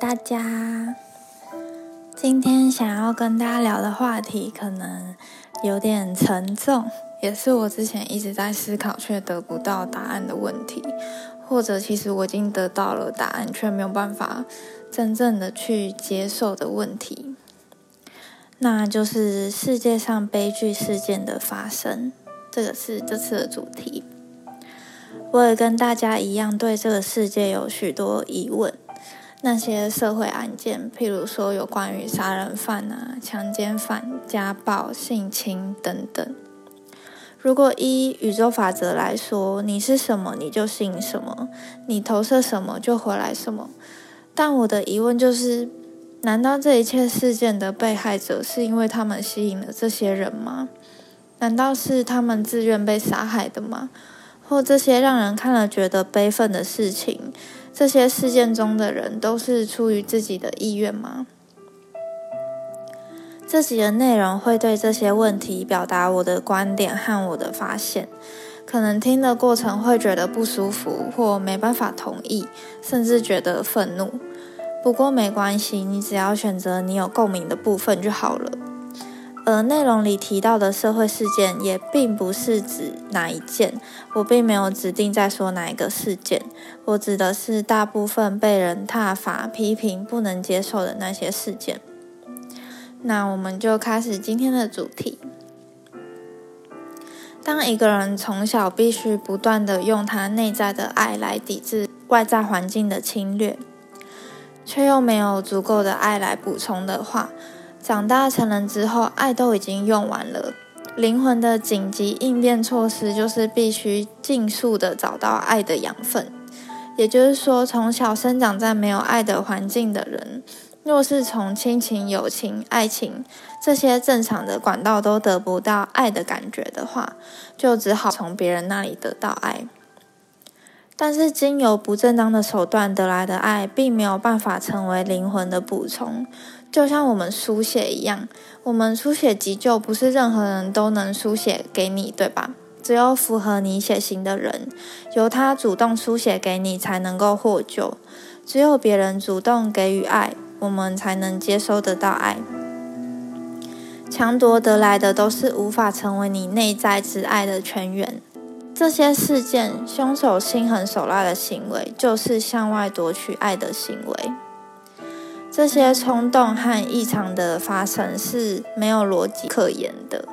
大家！今天想要跟大家聊的话题可能有点沉重，也是我之前一直在思考却得不到答案的问题，或者其实我已经得到了答案，却没有办法真正的去接受的问题。那就是世界上悲剧事件的发生，这个是这次的主题。我也跟大家一样，对这个世界有许多疑问。那些社会案件，譬如说有关于杀人犯啊、强奸犯、家暴、性侵等等。如果依宇宙法则来说，你是什么，你就吸引什么；你投射什么，就回来什么。但我的疑问就是：难道这一切事件的被害者是因为他们吸引了这些人吗？难道是他们自愿被杀害的吗？或这些让人看了觉得悲愤的事情？这些事件中的人都是出于自己的意愿吗？这集的内容会对这些问题表达我的观点和我的发现，可能听的过程会觉得不舒服或没办法同意，甚至觉得愤怒。不过没关系，你只要选择你有共鸣的部分就好了。而内容里提到的社会事件也并不是指哪一件，我并没有指定在说哪一个事件，我指的是大部分被人挞伐、批评、不能接受的那些事件。那我们就开始今天的主题。当一个人从小必须不断的用他内在的爱来抵制外在环境的侵略，却又没有足够的爱来补充的话，长大成人之后，爱都已经用完了。灵魂的紧急应变措施就是必须尽速的找到爱的养分。也就是说，从小生长在没有爱的环境的人，若是从亲情、友情、爱情这些正常的管道都得不到爱的感觉的话，就只好从别人那里得到爱。但是，经由不正当的手段得来的爱，并没有办法成为灵魂的补充。就像我们书写一样，我们书写急救不是任何人都能书写给你，对吧？只有符合你血型的人，由他主动书写给你才能够获救。只有别人主动给予爱，我们才能接收得到爱。强夺得来的都是无法成为你内在之爱的泉源。这些事件，凶手心狠手辣的行为，就是向外夺取爱的行为。这些冲动和异常的发生是没有逻辑可言的，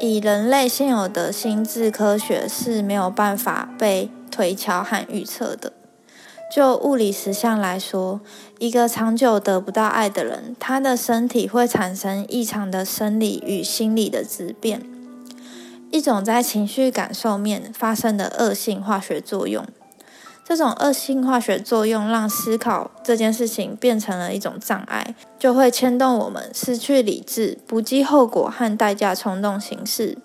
以人类现有的心智科学是没有办法被推敲和预测的。就物理实相来说，一个长久得不到爱的人，他的身体会产生异常的生理与心理的质变，一种在情绪感受面发生的恶性化学作用。这种恶性化学作用让思考这件事情变成了一种障碍，就会牵动我们失去理智、不计后果和代价冲动行事。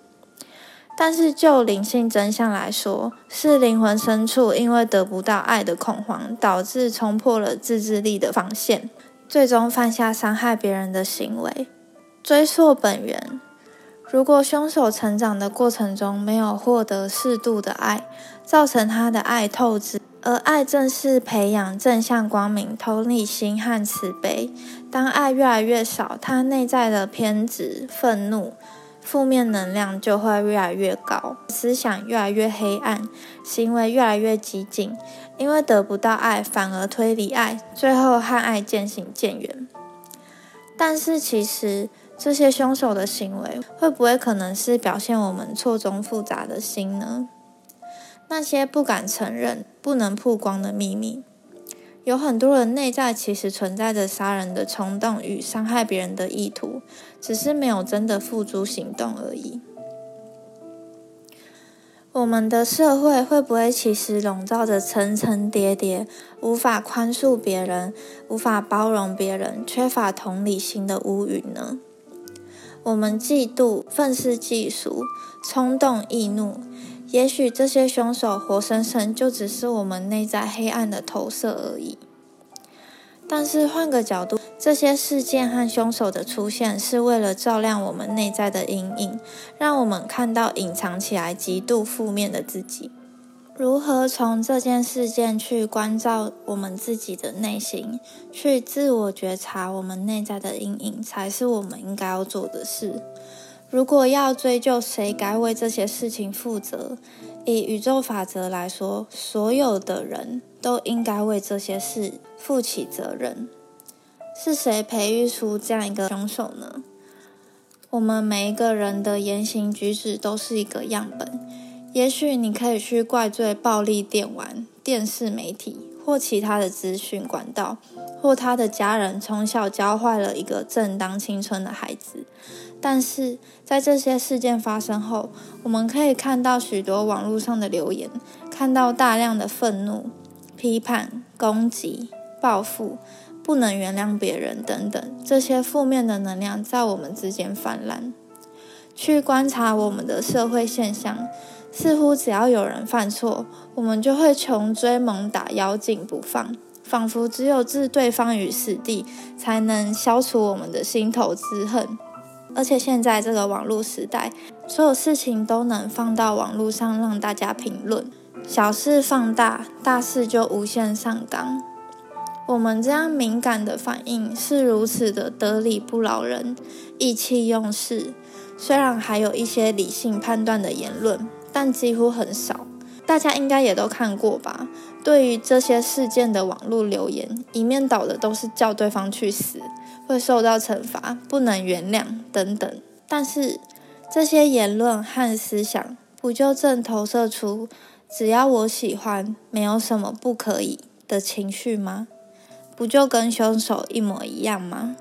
但是就灵性真相来说，是灵魂深处因为得不到爱的恐慌，导致冲破了自制力的防线，最终犯下伤害别人的行为。追溯本源，如果凶手成长的过程中没有获得适度的爱，造成他的爱透支。而爱正是培养正向光明、同理心和慈悲。当爱越来越少，他内在的偏执、愤怒、负面能量就会越来越高，思想越来越黑暗，行为越来越激进。因为得不到爱，反而推离爱，最后和爱渐行渐远。但是，其实这些凶手的行为，会不会可能是表现我们错综复杂的心呢？那些不敢承认、不能曝光的秘密，有很多人内在其实存在着杀人的冲动与伤害别人的意图，只是没有真的付诸行动而已。我们的社会会不会其实笼罩着层层叠叠、无法宽恕别人、无法包容别人、缺乏同理心的乌云呢？我们嫉妒、愤世嫉俗、冲动易怒。也许这些凶手活生生就只是我们内在黑暗的投射而已。但是换个角度，这些事件和凶手的出现是为了照亮我们内在的阴影，让我们看到隐藏起来极度负面的自己。如何从这件事件去关照我们自己的内心，去自我觉察我们内在的阴影，才是我们应该要做的事。如果要追究谁该为这些事情负责，以宇宙法则来说，所有的人都应该为这些事负起责任。是谁培育出这样一个凶手呢？我们每一个人的言行举止都是一个样本。也许你可以去怪罪暴力电玩、电视媒体或其他的资讯管道，或他的家人从小教坏了一个正当青春的孩子。但是在这些事件发生后，我们可以看到许多网络上的留言，看到大量的愤怒、批判、攻击、报复、不能原谅别人等等这些负面的能量在我们之间泛滥。去观察我们的社会现象。似乎只要有人犯错，我们就会穷追猛打、咬紧不放，仿佛只有置对方于死地，才能消除我们的心头之恨。而且现在这个网络时代，所有事情都能放到网络上让大家评论，小事放大，大事就无限上纲。我们这样敏感的反应是如此的得理不饶人、意气用事。虽然还有一些理性判断的言论。但几乎很少，大家应该也都看过吧？对于这些事件的网络留言，一面倒的都是叫对方去死，会受到惩罚，不能原谅等等。但是这些言论和思想，不就正投射出只要我喜欢，没有什么不可以的情绪吗？不就跟凶手一模一样吗？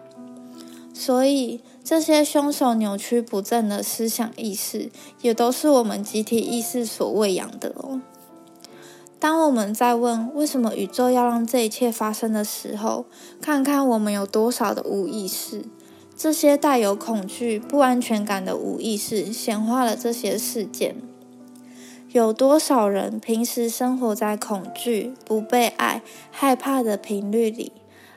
所以。这些凶手扭曲不正的思想意识，也都是我们集体意识所喂养的哦。当我们在问为什么宇宙要让这一切发生的时候，看看我们有多少的无意识。这些带有恐惧、不安全感的无意识，显化了这些事件。有多少人平时生活在恐惧、不被爱、害怕的频率里？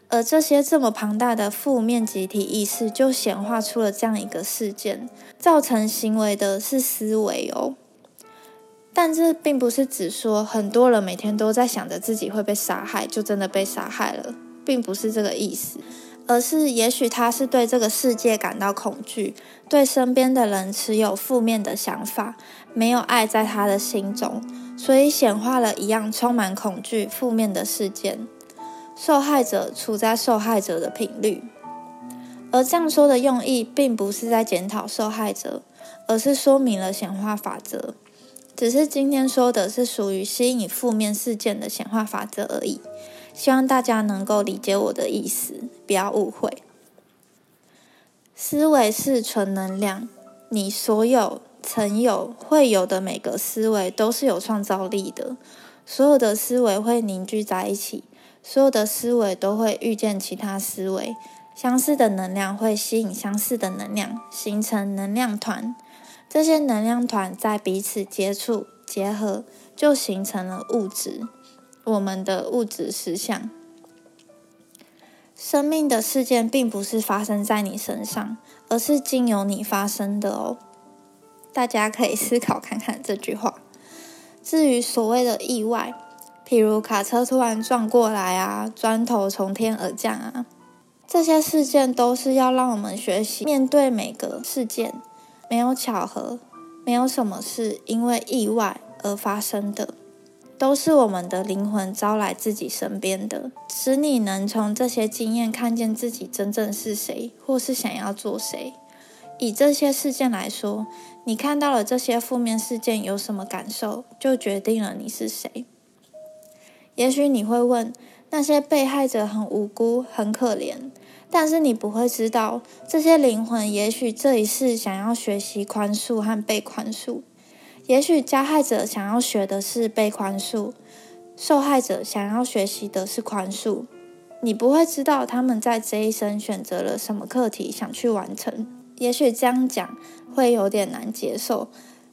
而这些这么庞大的负面集体意识，就显化出了这样一个事件，造成行为的是思维哦。但这并不是指说很多人每天都在想着自己会被杀害，就真的被杀害了，并不是这个意思，而是也许他是对这个世界感到恐惧，对身边的人持有负面的想法，没有爱在他的心中，所以显化了一样充满恐惧、负面的事件。受害者处在受害者的频率，而这样说的用意，并不是在检讨受害者，而是说明了显化法则。只是今天说的是属于吸引负面事件的显化法则而已。希望大家能够理解我的意思，不要误会。思维是纯能量，你所有、曾有、会有的每个思维都是有创造力的。所有的思维会凝聚在一起。所有的思维都会遇见其他思维，相似的能量会吸引相似的能量，形成能量团。这些能量团在彼此接触、结合，就形成了物质。我们的物质实相。生命的事件并不是发生在你身上，而是经由你发生的哦。大家可以思考看看这句话。至于所谓的意外，譬如卡车突然撞过来啊，砖头从天而降啊，这些事件都是要让我们学习面对每个事件，没有巧合，没有什么是因为意外而发生的，都是我们的灵魂招来自己身边的，使你能从这些经验看见自己真正是谁，或是想要做谁。以这些事件来说，你看到了这些负面事件有什么感受，就决定了你是谁。也许你会问，那些被害者很无辜、很可怜，但是你不会知道，这些灵魂也许这一世想要学习宽恕和被宽恕。也许加害者想要学的是被宽恕，受害者想要学习的是宽恕。你不会知道他们在这一生选择了什么课题想去完成。也许这样讲会有点难接受。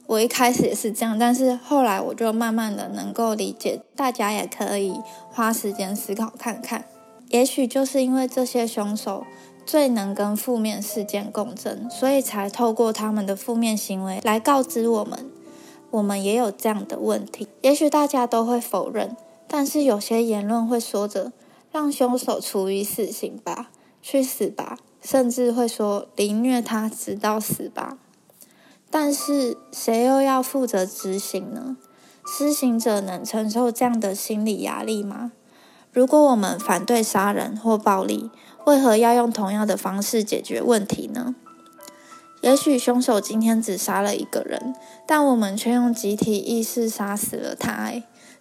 我一开始也是这样，但是后来我就慢慢的能够理解，大家也可以花时间思考看看。也许就是因为这些凶手最能跟负面事件共振，所以才透过他们的负面行为来告知我们，我们也有这样的问题。也许大家都会否认，但是有些言论会说着“让凶手处以死刑吧，去死吧”，甚至会说“凌虐他直到死吧”。但是谁又要负责执行呢？施行者能承受这样的心理压力吗？如果我们反对杀人或暴力，为何要用同样的方式解决问题呢？也许凶手今天只杀了一个人，但我们却用集体意识杀死了他，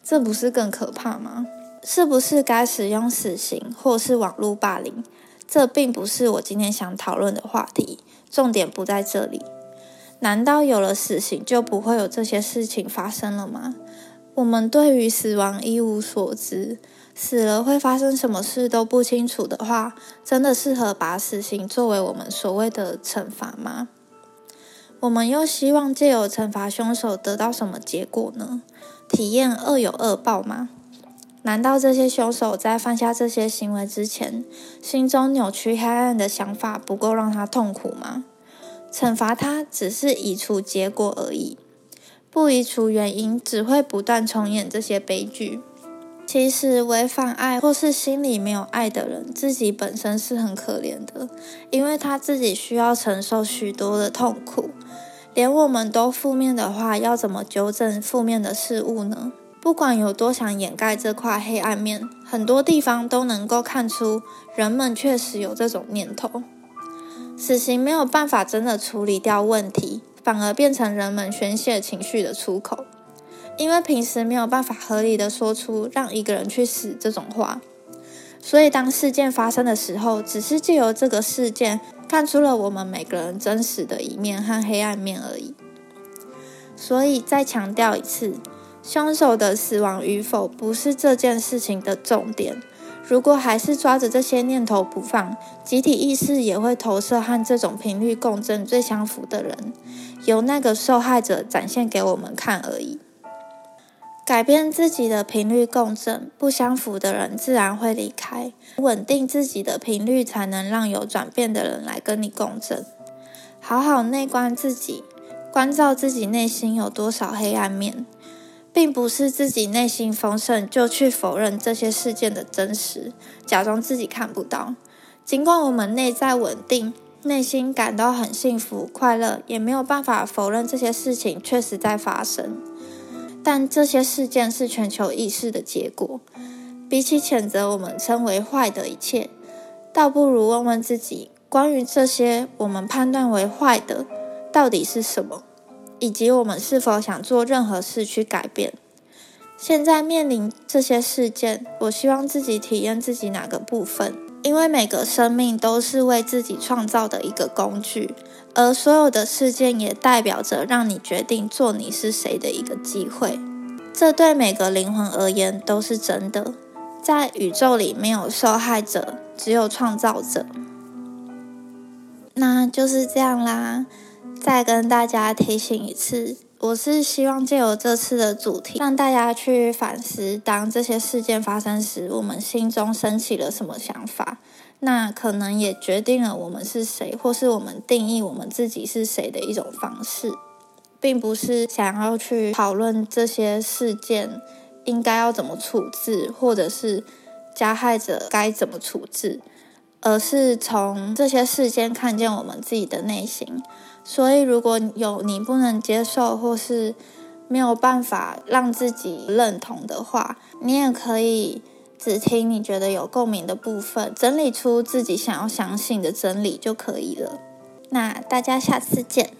这不是更可怕吗？是不是该使用死刑或是网络霸凌？这并不是我今天想讨论的话题，重点不在这里。难道有了死刑就不会有这些事情发生了吗？我们对于死亡一无所知，死了会发生什么事都不清楚的话，真的适合把死刑作为我们所谓的惩罚吗？我们又希望借由惩罚凶手得到什么结果呢？体验恶有恶报吗？难道这些凶手在犯下这些行为之前，心中扭曲黑暗的想法不够让他痛苦吗？惩罚他只是移除结果而已，不移除原因，只会不断重演这些悲剧。其实，违反爱或是心里没有爱的人，自己本身是很可怜的，因为他自己需要承受许多的痛苦。连我们都负面的话，要怎么纠正负面的事物呢？不管有多想掩盖这块黑暗面，很多地方都能够看出，人们确实有这种念头。死刑没有办法真的处理掉问题，反而变成人们宣泄情绪的出口。因为平时没有办法合理的说出“让一个人去死”这种话，所以当事件发生的时候，只是借由这个事件看出了我们每个人真实的一面和黑暗面而已。所以再强调一次，凶手的死亡与否不是这件事情的重点。如果还是抓着这些念头不放，集体意识也会投射和这种频率共振最相符的人，由那个受害者展现给我们看而已。改变自己的频率共振，不相符的人自然会离开。稳定自己的频率，才能让有转变的人来跟你共振。好好内观自己，关照自己内心有多少黑暗面。并不是自己内心丰盛就去否认这些事件的真实，假装自己看不到。尽管我们内在稳定，内心感到很幸福快乐，也没有办法否认这些事情确实在发生。但这些事件是全球意识的结果。比起谴责我们称为坏的一切，倒不如问问自己：关于这些我们判断为坏的，到底是什么？以及我们是否想做任何事去改变？现在面临这些事件，我希望自己体验自己哪个部分？因为每个生命都是为自己创造的一个工具，而所有的事件也代表着让你决定做你是谁的一个机会。这对每个灵魂而言都是真的。在宇宙里没有受害者，只有创造者。那就是这样啦。再跟大家提醒一次，我是希望借由这次的主题，让大家去反思，当这些事件发生时，我们心中升起了什么想法？那可能也决定了我们是谁，或是我们定义我们自己是谁的一种方式，并不是想要去讨论这些事件应该要怎么处置，或者是加害者该怎么处置，而是从这些事件看见我们自己的内心。所以，如果有你不能接受或是没有办法让自己认同的话，你也可以只听你觉得有共鸣的部分，整理出自己想要相信的真理就可以了。那大家下次见。